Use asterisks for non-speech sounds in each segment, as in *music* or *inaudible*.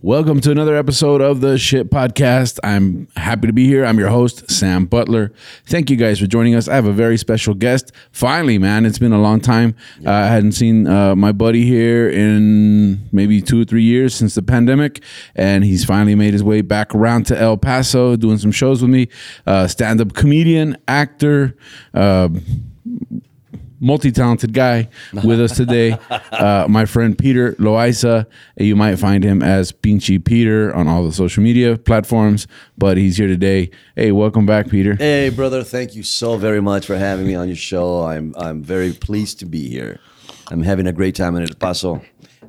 Welcome to another episode of the Shit Podcast. I'm happy to be here. I'm your host, Sam Butler. Thank you guys for joining us. I have a very special guest. Finally, man, it's been a long time. Uh, I hadn't seen uh, my buddy here in maybe two or three years since the pandemic, and he's finally made his way back around to El Paso, doing some shows with me. Uh, Stand up comedian, actor. Multi-talented guy with us today. *laughs* Uh, my friend peter loaiza. You might find him as pinchy peter on all the social media platforms but he's here today. Hey welcome back peter. Hey, brother, thank you so very much for having me on your show. I'm I'm very pleased to be here. I'm having a great time in El Paso,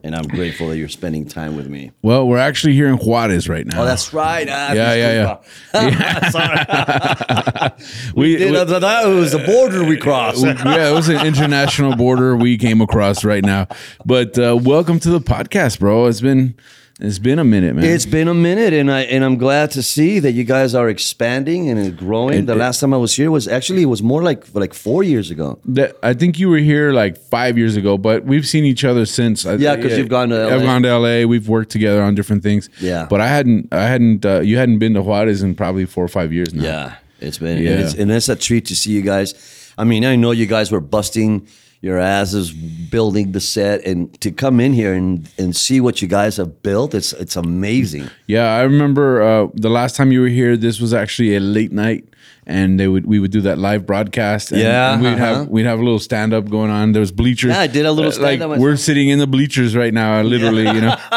and I'm grateful that you're spending time with me. well we're actually here in juarez right now Oh, that's right. Ah, Yeah, yeah, yeah. *laughs* Sorry. *laughs* we, Did- we- that that was the border we crossed. *laughs* yeah, it was an international border we came across right now. But uh, welcome to the podcast, bro. It's been it's been a minute, man. It's been a minute, and I and I'm glad to see that you guys are expanding and growing. the last time I was here was actually it was more like like four years ago. That I think you were here like five years ago, but we've seen each other since. Yeah, because you've gone to I've LA. gone to LA. We've worked together on different things. Yeah. but I hadn't. I hadn't. Uh, you hadn't been to Juarez in probably four or five years now. Yeah, it's been Yeah. and, it's, and it's a treat to see you guys. I mean, I know you guys were busting your ass is building the set, and to come in here and, and see what you guys have built, it's it's amazing. Yeah, I remember uh, the last time you were here. This was actually a late night, and they would we would do that live broadcast. And, Yeah, and we'd uh-huh. have we'd have a little stand up going on. There was bleachers. Yeah, I did a little Uh, like we're sitting in the bleachers right now, literally. You know, *laughs*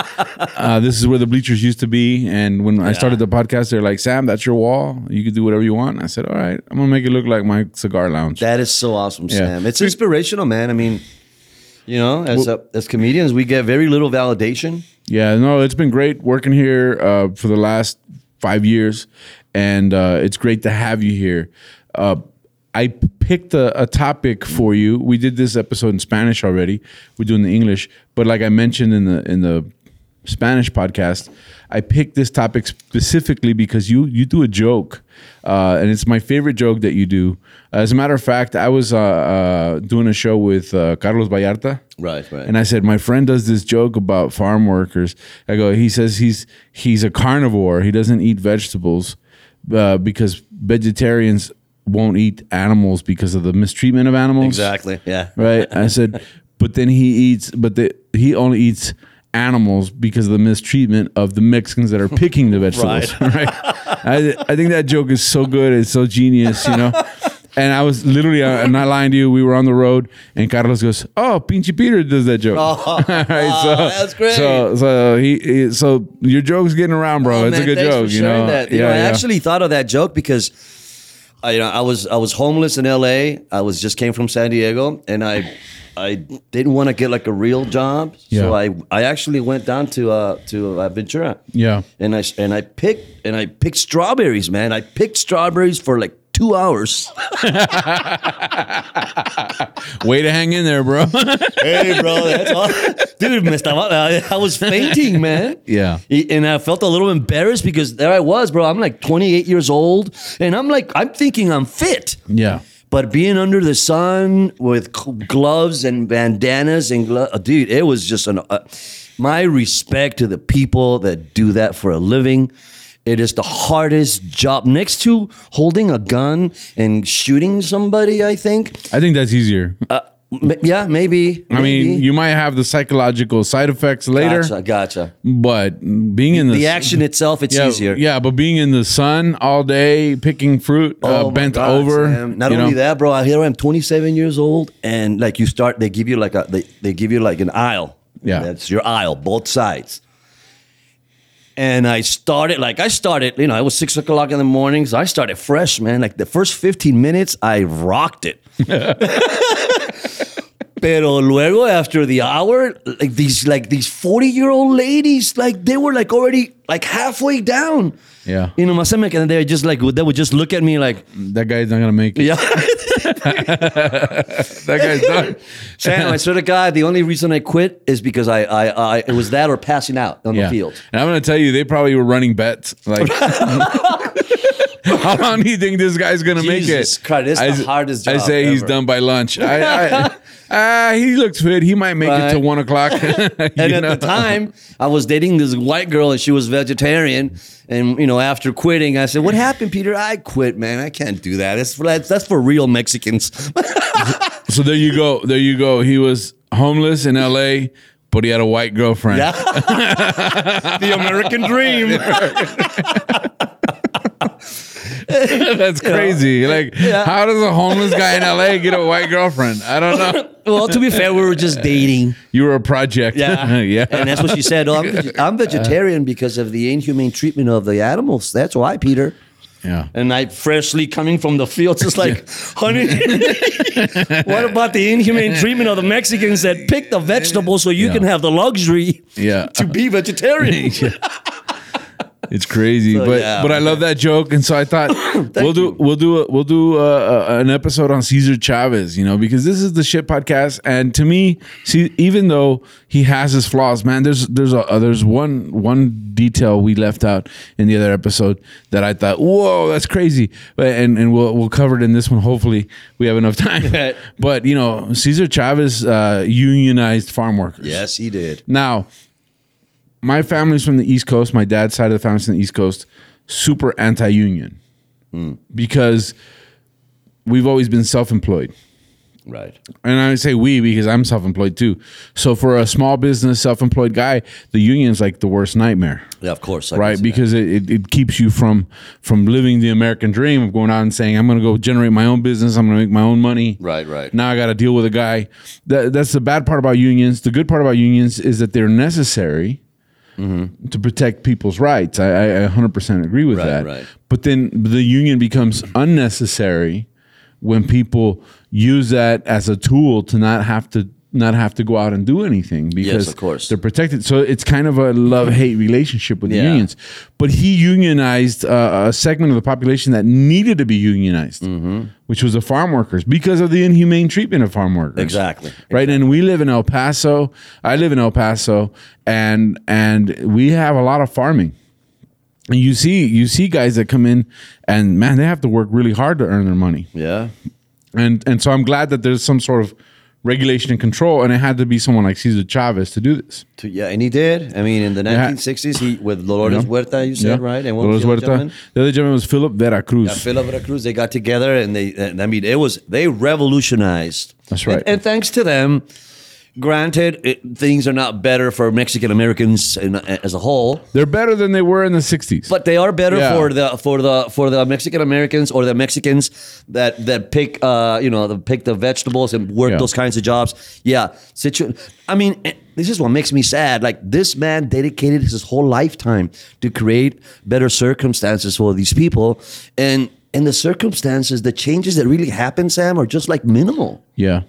uh, this is where the bleachers used to be. And when I started the podcast, they're like, "Sam, that's your wall. You can do whatever you want." I said, "All right, I'm gonna make it look like my cigar lounge." That is so awesome, Yeah. Sam. It's inspirational, man. I mean, you know, as a, as comedians, we get very little validation. Yeah, no, it's been great working here uh, for the last five years, and uh, it's great to have you here. Uh, I picked a, a topic for you. We did this episode in Spanish already. We're doing the English, but like I mentioned in the in the Spanish podcast, I picked this topic specifically because you you do a joke, uh, and it's my favorite joke that you do. As a matter of fact, I was uh, uh, doing a show with uh, Carlos Ballarta. Right, right. And I said, my friend does this joke about farm workers. I go, he says he's he's a carnivore. He doesn't eat vegetables uh, because vegetarians won't eat animals because of the mistreatment of animals. Exactly. Yeah. Right. I said, *laughs* but then he eats, but the, he only eats animals because of the mistreatment of the Mexicans that are picking the vegetables. *laughs* *laughs* Right. I, I think that joke is so good. It's so genius, you know. And I was literally, uh, I'm not lying to you. We were on the road, and Carlos goes, "Oh, Pinchy Peter does that joke." *laughs* *laughs* All right, Oh, *laughs* that's great. So, so he, he, so your joke's getting around, bro. Oh, it's a good joke, you know. That. You know, I actually thought of that joke because I, you know, I was I was homeless in L.A. I was just came from San Diego, and I I didn't want to get like a real job, yeah. so I I actually went down to uh to uh, Ventura. Yeah. and I and I picked and I picked strawberries, man. I picked strawberries for like two hours. *laughs* Way to hang in there, bro. *laughs* hey, bro, that's all. dude. estaba- I, I was fainting, man. Yeah. and I felt a little embarrassed because there I was, bro. I'm like 28 years old, and I'm like, I'm thinking I'm fit. yeah. But being under the sun with gloves and bandanas and glo- uh, dude, it was just an. Uh, my respect to the people that do that for a living. It is the hardest job next to holding a gun and shooting somebody. I think. I think that's easier. M- yeah, maybe. I mean, you might have the psychological side effects later, Gotcha, gotcha. but being in the, The action itself, it's yeah, easier. yeah, but being in the sun all day, picking fruit, uh, Oh my bent God, over. Not only know? that, bro. I Here I am, 27 years old, and like you start, they give you like a, they, they give you like an aisle. Yeah. that's your aisle, both sides. And I started like I started, you know, it was six o'clock in the morning, so I started fresh, man. Like the first 15 minutes, I rocked it. *laughs* Pero luego after the hour, like these like these 40 year old ladies, like they were like already like halfway down. Yeah. You know, my stomach, and they were just like they would just look at me like, That guy's not gonna make it. yeah. *laughs* *laughs* That guy's done. *laughs* Sam, I swear to God, the only reason I quit is because I, I, I it was that or passing out on the field. And I'm gonna tell you, they probably were running bets. Like, *laughs* *laughs* how long do you think this guy's gonna make it? Jesus? Christ, it's I, the hardest I job say he's done by lunch. I, I, ah, *laughs* he looks fit. He might make it to one o'clock. *laughs* And at the time, I was dating this white girl, and she was vegetarian. And you know, after quitting, I said, "What happened, Peter? I quit, man. I can't do that. That's for that's, that's for real Mexicans." so there you go. There you go. He was homeless in L.A., but he had a white girlfriend. Yeah. the American dream. *laughs* That's crazy. Like, Yeah. how does a homeless guy in LA get a white girlfriend? I don't know. *laughs* well, to be fair, we were just dating. You were a project. Yeah. *laughs* yeah. And that's what she said. Oh, I'm, veg- I'm vegetarian because of the inhumane treatment of the animals. That's why, Peter. yeah. And I freshly coming from the fields, it's like, honey, what about the inhumane treatment of the Mexicans that pick the vegetables so you Yeah. can have the luxury Yeah. to be vegetarian? It's crazy, So, but yeah. but I love that joke, and so I thought *coughs* we'll do we'll do a, we'll do uh uh an episode on Cesar Chavez, you know, because this is the shit podcast, and to me, see, even though he has his flaws, man, there's there's a uh, there's one one detail we left out in the other episode that I thought, whoa, that's crazy, but and and we'll we'll cover it in this one. Hopefully, we have enough *laughs* time. but you know, Cesar Chavez uh, unionized farm workers. Yes, he did. Now, my family's from the East Coast. My dad's side of the family's from the East Coast. Super anti-union hmm. because we've always been self-employed. Right. And I say we because I'm self-employed too. So for a small business, self-employed guy, the union's like the worst nightmare, Yeah, of course. I right? Because it, it, it keeps you from from living the American dream of going out and saying, "I'm going to go generate my own business. I'm going to make my own money." Right, right. Now I got to deal with a guy. That, that's the bad part about unions. The good part about unions is that they're necessary to protect people's rights. I, I 100% agree with Right, that. right. But then the union becomes unnecessary when people use that as a tool to not have to not have to go out and do anything because of course. they're protected. So it's kind of a love hate relationship with the unions. But he unionized uh, a segment of the population that needed to be unionized, Mm-hmm. which was the farm workers because of the inhumane treatment of farm workers. Exactly. Right. And we live in El Paso. I live in El Paso, and and we have a lot of farming. And you see you see guys that come in and man, they have to work really hard to earn their money. Yeah. And and so I'm glad that there's some sort of regulation and control, and it had to be someone like Cesar Chavez to do this. To, yeah, and he did. I mean, in the 1960s, he with Dolores Yeah. Huerta, you said, right? And Dolores was the other Huerta. gentleman? The other gentleman was Philip Vera Cruz. Yeah, Philip Vera Cruz, they got together and they, and I mean, it was, they revolutionized. That's right. And, and thanks to them, granted, it, things are not better for Mexican Americans as a whole, They're better than they were in the '60s. but they are better Yeah. for the for the for the Mexican Americans or the Mexicans that that pick uh you know the pick the vegetables and work Yeah. those kinds of jobs. Yeah, situ- I mean, eh, this is what makes me sad. Like this man dedicated his whole lifetime to create better circumstances for these people, and and the circumstances, the changes that really happen, Sam, are just like minimal. yeah,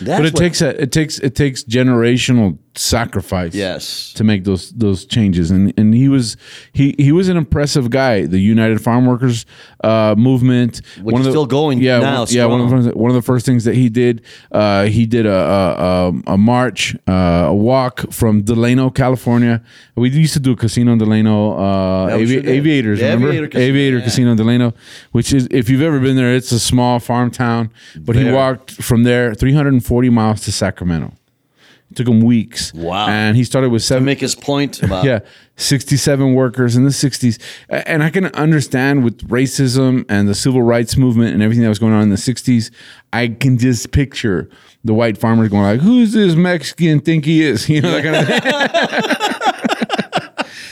That's but it takes a, it takes it takes generational sacrifice. Yes. to make those those changes, and and he was he he was an impressive guy. The United Farm Workers uh, movement, Which is still going Yeah, now, one, yeah. One of, the, one of the first things that he did, uh, he did a a, a, a march, uh, a walk from Delano, California. We used to do a casino in Delano, uh, avi- sure aviators. The remember Aviator Casino, Aviator yeah. Casino in Delano, which is if you've ever been there, it's a small farm town. But he walked from there 340 miles to Sacramento. It took him weeks. Wow. And he started with To seven. make his point *laughs* about Yeah, 67 workers in the 60s. And I can understand with racism and the civil rights movement and everything that was going on in the 60s, I can just picture the white farmers going like, who's this Mexican think he is? *laughs* You know, that kind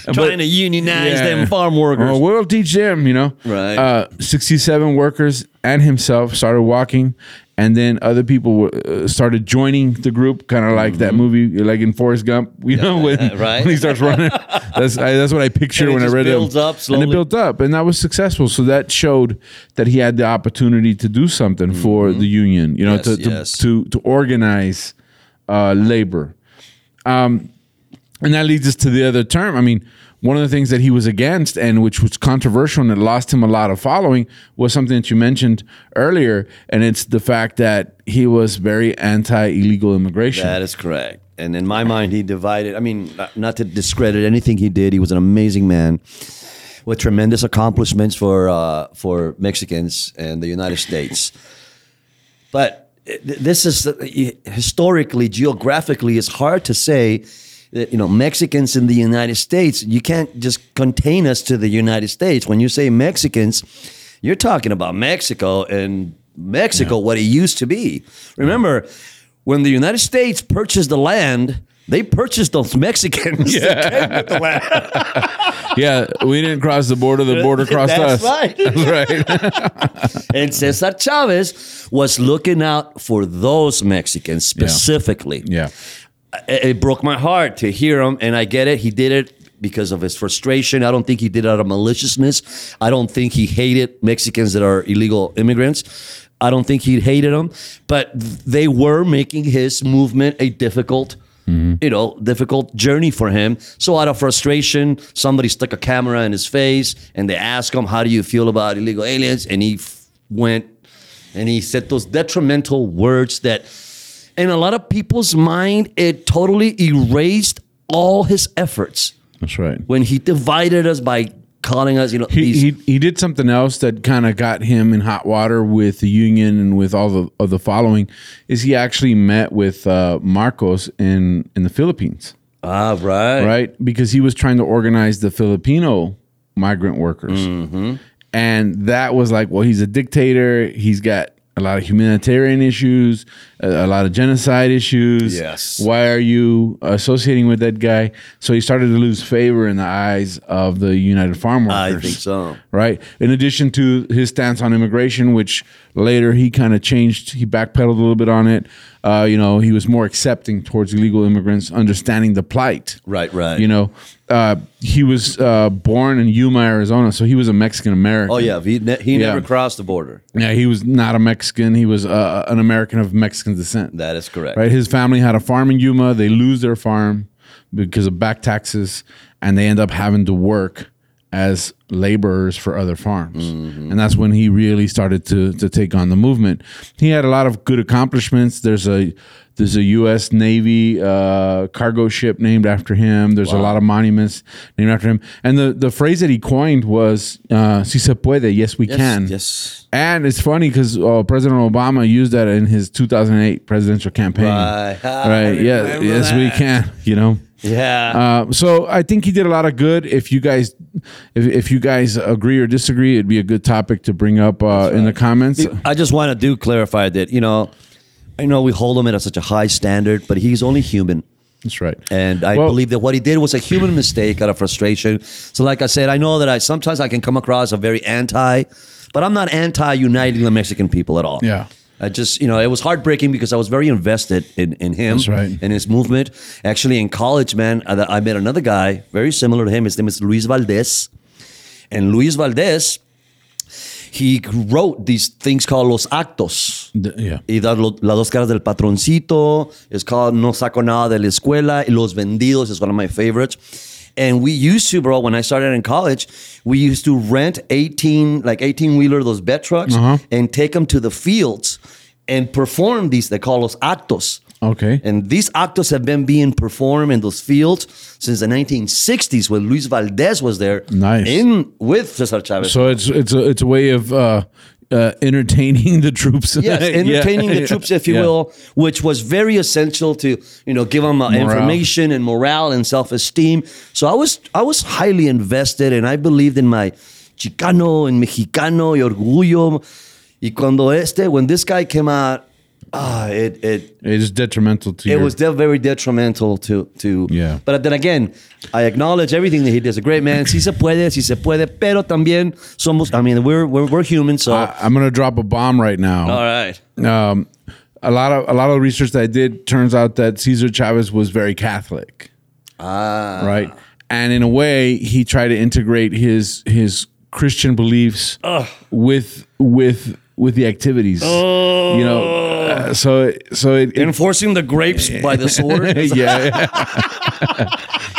of *laughs* trying to unionize Yeah. them farm workers. Oh, we'll teach them, you know. Right. Uh, 67 workers and himself started walking, and then other people were, uh, started joining the group, kind of like that movie, like in Forrest Gump, *laughs* you know, when, Mm-hmm. *laughs* right. when he starts running. *laughs* that's I, that's what I picture And it when I read builds it. up and it built up, and that was successful. So that showed that he had the opportunity to do something for the union, you know, Mm-hmm. Yes, to, to, yes. to to organize uh, labor. Um, and that leads us to the other term. I mean, one of the things that he was against and which was controversial and it lost him a lot of following was something that you mentioned earlier. And it's the fact that he was very anti illegal immigration. That is correct. And in my mind, he divided. I mean, not, to discredit anything he did, he was an amazing man with tremendous accomplishments for uh, for Mexicans and the United States. But this is uh, historically, geographically, it's hard to say Uh, you know Mexicans in the United States. You can't just contain us to the United States. When you say Mexicans, you're talking about Mexico and Mexico, what it used to be. Remember, when the United States purchased the land, they purchased those Mexicans. *laughs* that came with the land. *laughs* yeah, we didn't cross the border, the border crossed That's us. right. That's *laughs* right. And Cesar Chavez was looking out for those Mexicans specifically. yeah. It, it broke my heart to hear him, and I get it. He did it because of his frustration. I don't think he did it out of maliciousness. I don't think he hated Mexicans that are illegal immigrants. I don't think he hated them, but they were making his movement a difficult. Mm-hmm. You know, difficult journey for him. So, out of frustration, somebody stuck a camera in his face and they asked him, How do you feel about illegal aliens? And he f- went and he said those detrimental words that in a lot of people's mind it totally erased all his efforts That's right. when he divided us by calling us you know He, these he he did something else that kind of got him in hot water with the union and with all the of the following. Is he actually met with uh, Marcos in in the Philippines, ah right right? Because he was trying to organize the Filipino migrant workers, Mm-hmm. and that was like, well, he's a dictator. He's got a lot of humanitarian issues, a, a lot of genocide issues. Yes. Why are you associating with that guy? So he started to lose favor in the eyes of the United Farm Workers I think so right? In addition to his stance on immigration, which later he kind of changed, he backpedaled a little bit on it. Uh, you know, he was more accepting towards illegal immigrants, understanding the plight. Right, right. You know, uh, he was uh, born in Yuma, Arizona, so he was a Mexican American. oh yeah he, ne- he Yeah. never crossed the border yeah. He was not a Mexican. He was uh, an American of Mexican descent. that is correct Right. His family had a farm in Yuma. They lose their farm because of back taxes, and they end up having to work as laborers for other farms. And that's when he really started to to take on the movement. He had a lot of good accomplishments. There's a there's a U.S. Navy uh, cargo ship named after him. There's a lot of monuments named after him. And the, the phrase that he coined was uh, "Si se puede, yes we yes, can." yes And it's funny because uh, President Obama used that in his 2008 presidential campaign. Right. I Right. Yeah. Yes, we can. You know. Yeah Uh, so I think he did a lot of good. If you guys, if, if you guys agree or disagree, it'd be a good topic to bring up uh, in the comments. I just want to do clarify that you know I know we hold him at such a high standard but he's only human That's right. And I Well- believe that what he did was a human mistake out of frustration. So, like I said, I know that I sometimes I can come across a very anti, but I'm not anti uniting the Mexican people at all. Yeah. I just, you know, it was heartbreaking because I was very invested in, in him That's right. in his movement. Actually, in college, man, I, I met another guy very similar to him. His name is Luis Valdez. And Luis Valdez, he wrote these things called Los Actos. Yeah. Y las dos caras del patroncito. It's called No saco nada de la escuela. Y Los vendidos is one of my favorites. And we used to, bro, when I started in college, we used to rent 18, like 18 wheeler, those bed trucks, and take them to the fields and perform these. They call us actos. Okay. And these actos have been being performed in those fields since the 1960s when Luis Valdez was there. Nice. In with Cesar Chavez. So it's it's a it's a way of uh, uh, entertaining *laughs* the troops. Yes, *laughs* Yeah. entertaining the troops, if you Yeah. will, which was very essential to you know give them uh, information and morale and self esteem. So I was I was highly invested, and I believed in my Chicano and Mexicano y orgullo. Y cuando este, when this guy came out, ah, it it It is detrimental to it your, was de- very detrimental to to. Yeah. But then again, I acknowledge everything that he does. A great man. Si se puede, si se puede. Pero también somos. I mean, we're we're, we're human. So I, I'm gonna drop a bomb right now. all right. um, a lot of a lot of research that I did turns out that Cesar Chavez was very Catholic, Ah. right? And in a way, he tried to integrate his his Christian beliefs with with with the activities. You know, uh, so so it, it Enforcing the grapes by the sword. *laughs* yeah.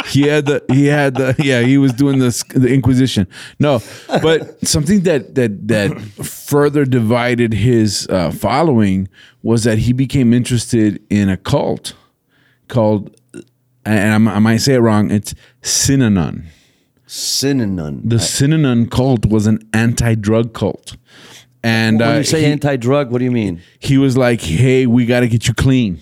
he had the he had the yeah he was doing the the Inquisition. No, but something that that that further divided his uh, following was that he became interested in a cult called, and I'm, I might say it wrong. It's Synanon. Synonym. The Synanon cult was an anti-drug cult. And When uh, you say he, anti-drug, what do you mean? he was like, "Hey, we got to get you clean."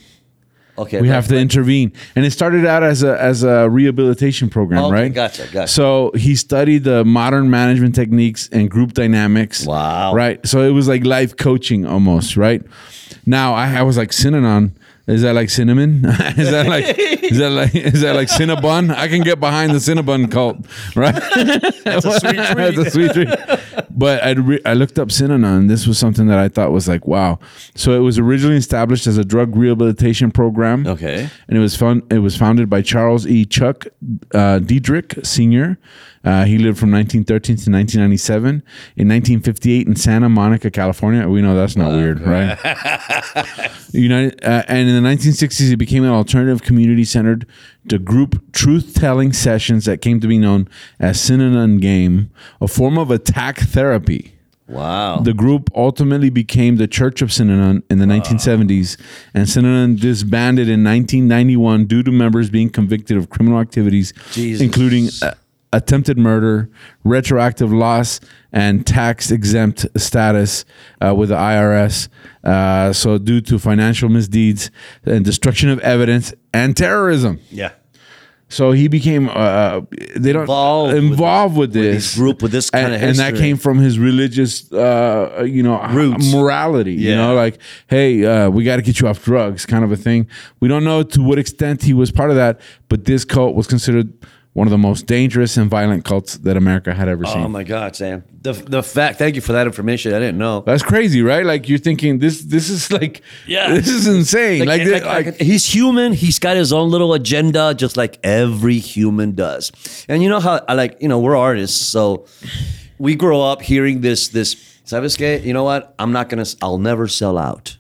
Okay, we have to intervene and it started out as a as a rehabilitation program Okay, right gotcha, gotcha. so he studied the modern management techniques and group dynamics Wow. right so it was like life coaching almost right now i, I was like synanon is that like cinnamon *laughs* is that like is that like is that like cinnabon i can get behind the cinnabon cult right *laughs* that's a sweet treat. *laughs* That's a sweet treat. But I re- I looked up Synanon. This was something that I thought was like wow. So it was originally established as a drug rehabilitation program. Okay. And it was fun. It was founded by Charles E. Chuck uh, Dederich Sr. Uh, he lived from 1913 to 1997. In 1958, in Santa Monica, California. We know that's not weird, right? *laughs* United, uh, and in the 1960s, it became an alternative community centered to group truth telling sessions that came to be known as Synanon Game, a form of attack therapy. Wow. The group ultimately became the Church of Synanon in the 1970s, and Synanon disbanded in 1991 due to members being convicted of criminal activities, Jesus. including uh, attempted murder, retroactive loss, and tax exempt status uh, with the IRS. Uh, so, due to financial misdeeds and destruction of evidence and terrorism. yeah. So he became uh, they don't Involved with involved with, with this this group, with this and, kind of and that came from his religious uh, you know Roots. morality. You know, like hey, uh, we got to get you off drugs, kind of a thing. We don't know to what extent he was part of that, but this cult was considered one of the most dangerous and violent cults that America had ever seen. Oh my God, Sam. The the fact. Thank you for that information. I didn't know. That's crazy, right? Like you're thinking this. This is like, Yeah. this is insane. Like, Like, thi- like- like- he's human. He's got his own little agenda, just like every human does. And you know how I like, you know, we're artists, so we grow up hearing this. This, ¿sabes qué? You know what? I'm not gonna. I'll never sell out.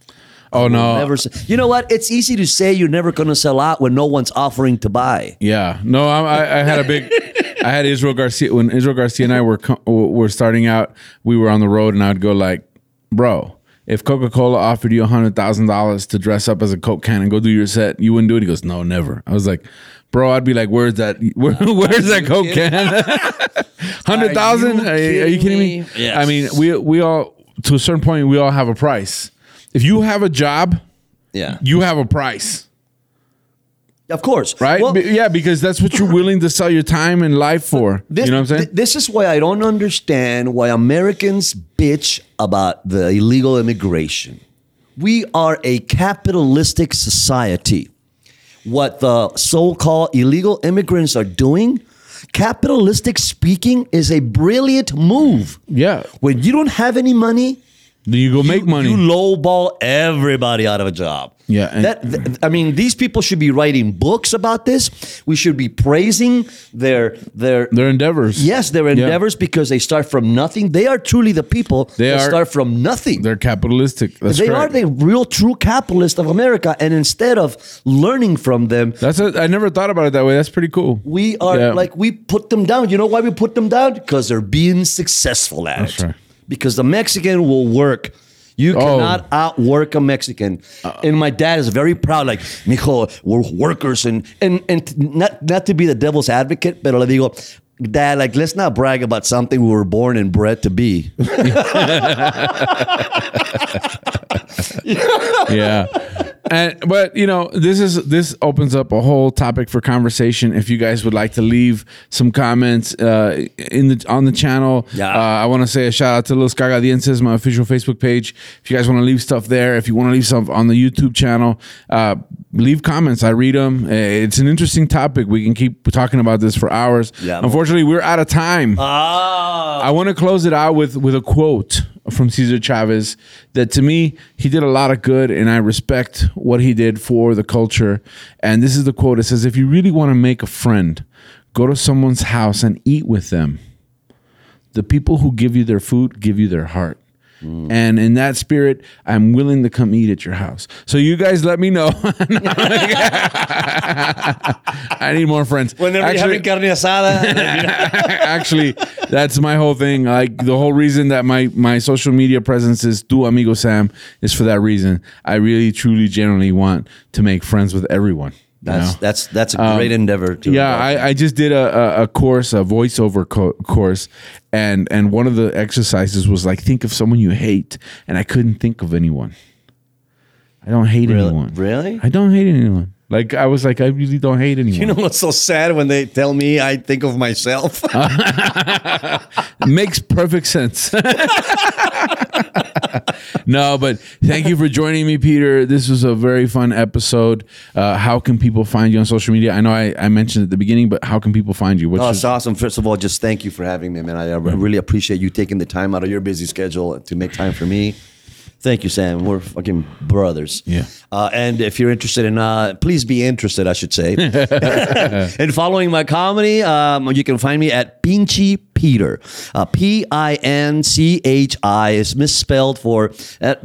Oh no, Never. se- You know what? It's easy to say you're never gonna sell out when no one's offering to buy. Yeah, no, I, I, I had a big. I had Israel Garcia when Israel Garcia and I were were starting out. We were on the road, and I'd go like, "Bro, if Coca Cola offered you hundred thousand dollars to dress up as a Coke can and go do your set, you wouldn't do it." He goes, "No, never." I was like, "Bro, I'd be like, where's that? *laughs* Where, where's that Coke can? *laughs* Hundred thousand? Are, you- are you kidding me? Yes. I mean, we we all to a certain point we all have a price. If you have a job, Yeah. you have a price." Of course. Right? Well, Be- yeah, because that's what you're willing to sell your time and life for. This, you know what I'm saying? th- this is why I don't understand why Americans bitch about the illegal immigration. We are a capitalistic society. What the so called illegal immigrants are doing, capitalistic speaking, is a brilliant move. yeah. When you don't have any money, you go make money. you lowball everybody out of a job. Yeah, and- that th- I mean, these people should be writing books about this. We should be praising their their Their endeavors. Yes, their Yeah. endeavors because they start from nothing. They are truly the people They that are- start from nothing. They're capitalistic. That's they correct. are the real true capitalists of America. And instead of learning from them, That's a, I never thought about it that way. That's pretty cool. we are Yeah. like we put them down. You know why we put them down? Because they're being successful at That's it. right. Because the Mexican will work. You Oh. cannot outwork a Mexican. Uh-uh. and my dad is very proud, like, mijo, we're workers and and and not not to be the devil's advocate, but le digo, Dad, like, let's not brag about something we were born and bred to be. *laughs* yeah. *laughs* *laughs* And but you know this is this opens up a whole topic for conversation. If you guys would like to leave some comments uh, in the on the channel, Yeah. uh, I want to say a shout out to Los Cagadienses, my official Facebook page. If you guys want to leave stuff there, if you want to leave stuff on the YouTube channel, uh, leave comments. I read them. It's an interesting topic. We can keep talking about this for hours. Yeah. Unfortunately, we're out of time. Ah. I want to close it out with with a quote from Cesar Chavez that to me, he did a lot of good and I respect what he did for the culture. And this is the quote it says, If you really want to make a friend, go to someone's house and eat with them. The people who give you their food give you their heart. Mm. And in that spirit, I'm willing to come eat at your house. So you guys let me know. *laughs* I need more friends. Whenever Actually- you're having carne asada, *laughs* actually that's my whole thing like the whole reason that my my social media presence is tu amigo sam is for that reason i really truly genuinely want to make friends with everyone that's know? that's that's a um, great endeavor. To yeah I, I just did a, a, a course a voiceover co- course and and one of the exercises was like think of someone you hate and i couldn't think of anyone i don't hate Really? anyone Really? i don't hate anyone like i was like i really don't hate anyone *laughs* You know what's so sad when they tell me I think of myself? *laughs* Makes perfect sense. *laughs* no, but thank you for joining me, Peter. This was a very fun episode. Uh, how can people find you on social media? I know I, I mentioned at the beginning, but how can people find you? What's Oh, your- it's awesome. First of all, just thank you for having me, man. I, I really appreciate you taking the time out of your busy schedule to make time for me. Thank you, Sam. We're fucking brothers. Yeah. Uh, and if you're interested in, uh, please be interested, I should say. *laughs* *laughs* in following my comedy, um, you can find me at Pinchy Peter. Uh, P I N C H I is misspelled for uh,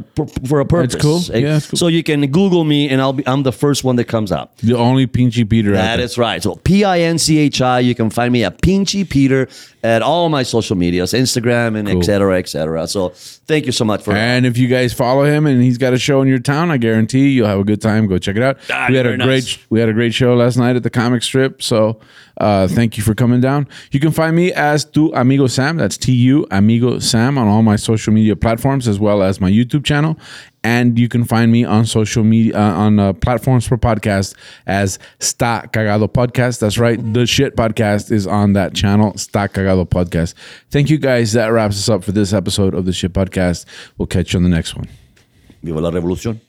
for, a purpose. cool. Yeah, cool. So you can Google me, and I'll be I'm the first one that comes up. the only Pinchy Peter That is right. So P I N C H I. You can find me at Pinchy Peter at all my social medias, Instagram and Cool. et cetera, et cetera. So thank you so much for. And if you guys follow him and he's got a show in your town, I guarantee you'll have a good time. Go check it out. Ah, we had a very great we had a great show last night at the comic strip. So uh, thank you for coming down. You can find me as Amigo Sam. That's T U Amigo Sam on all my social media platforms as well as my YouTube channel. And you can find me on social media uh, on uh, platforms for podcast as Sta Cagado Podcast. That's right. The shit podcast is on that channel, Sta Cagado Podcast. Thank you guys. That wraps us up for this episode of the shit podcast. We'll catch you on the next one. Viva la revolución.